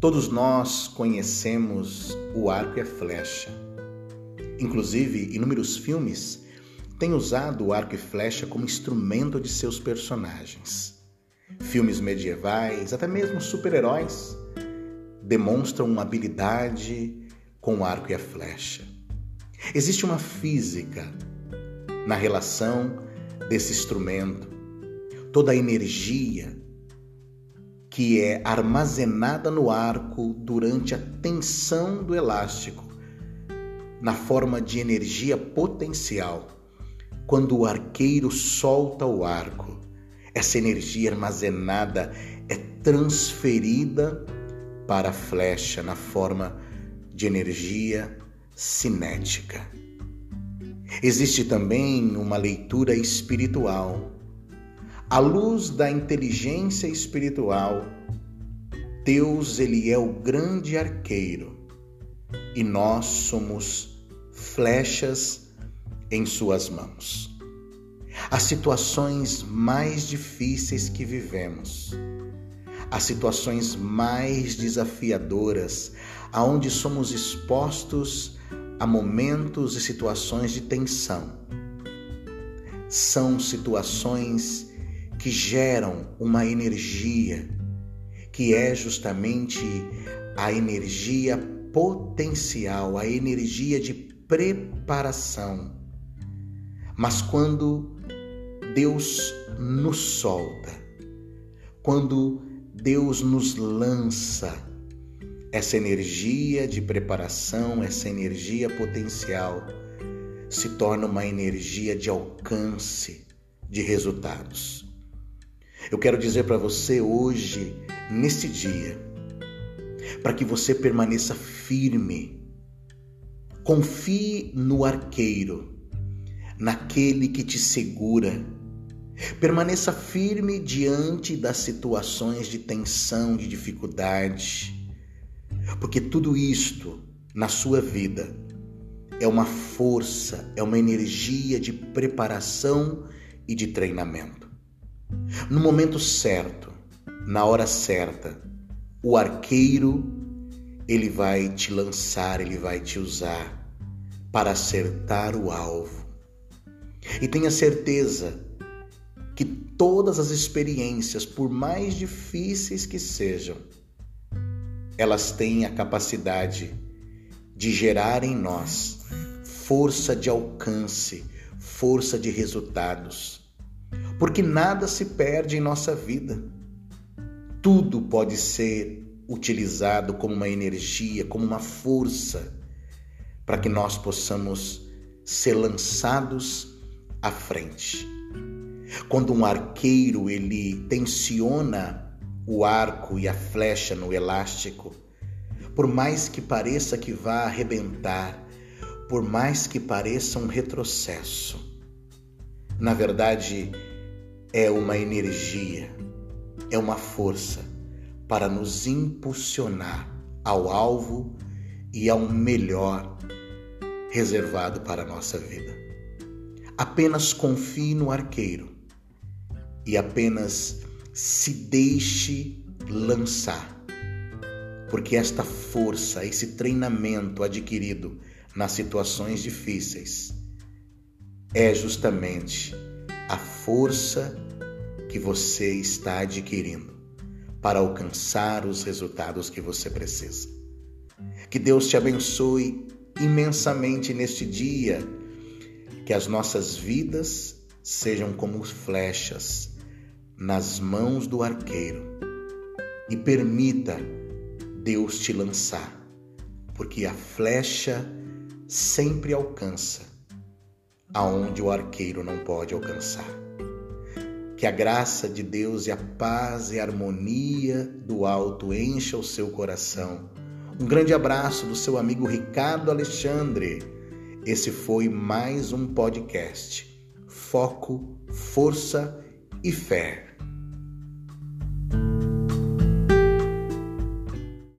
Todos nós conhecemos o arco e a flecha. Inclusive, inúmeros filmes têm usado o arco e flecha como instrumento de seus personagens. Filmes medievais, até mesmo super-heróis, demonstram uma habilidade com o arco e a flecha. Existe uma física na relação desse instrumento, toda a energia que é armazenada no arco durante a tensão do elástico, na forma de energia potencial. Quando o arqueiro solta o arco, essa energia armazenada é transferida para a flecha na forma de energia cinética. Existe também uma leitura espiritual. À luz da inteligência espiritual, Deus ele é o grande arqueiro e nós somos flechas em suas mãos. As situações mais difíceis que vivemos, as situações mais desafiadoras, aonde somos expostos a momentos e situações de tensão. São situações que geram uma energia que é justamente a energia potencial, a energia de preparação. Mas quando Deus nos solta, quando Deus nos lança essa energia de preparação, essa energia potencial se torna uma energia de alcance de resultados. Eu quero dizer para você hoje, neste dia, para que você permaneça firme, confie no arqueiro, naquele que te segura. Permaneça firme diante das situações de tensão, de dificuldade porque tudo isto na sua vida é uma força, é uma energia de preparação e de treinamento. No momento certo, na hora certa, o arqueiro ele vai te lançar, ele vai te usar para acertar o alvo. E tenha certeza que todas as experiências, por mais difíceis que sejam, elas têm a capacidade de gerar em nós força de alcance, força de resultados. Porque nada se perde em nossa vida. Tudo pode ser utilizado como uma energia, como uma força, para que nós possamos ser lançados à frente. Quando um arqueiro ele tensiona o arco e a flecha no elástico, por mais que pareça que vá arrebentar, por mais que pareça um retrocesso, na verdade é uma energia, é uma força para nos impulsionar ao alvo e ao melhor reservado para a nossa vida. Apenas confie no arqueiro e apenas se deixe lançar, porque esta força, esse treinamento adquirido nas situações difíceis é justamente a força que você está adquirindo para alcançar os resultados que você precisa. Que Deus te abençoe imensamente neste dia, que as nossas vidas sejam como flechas nas mãos do arqueiro e permita Deus te lançar, porque a flecha sempre alcança aonde o arqueiro não pode alcançar. Que a graça de Deus e a paz e a harmonia do alto encha o seu coração. Um grande abraço do seu amigo Ricardo Alexandre. Esse foi mais um podcast. Foco, força e fé.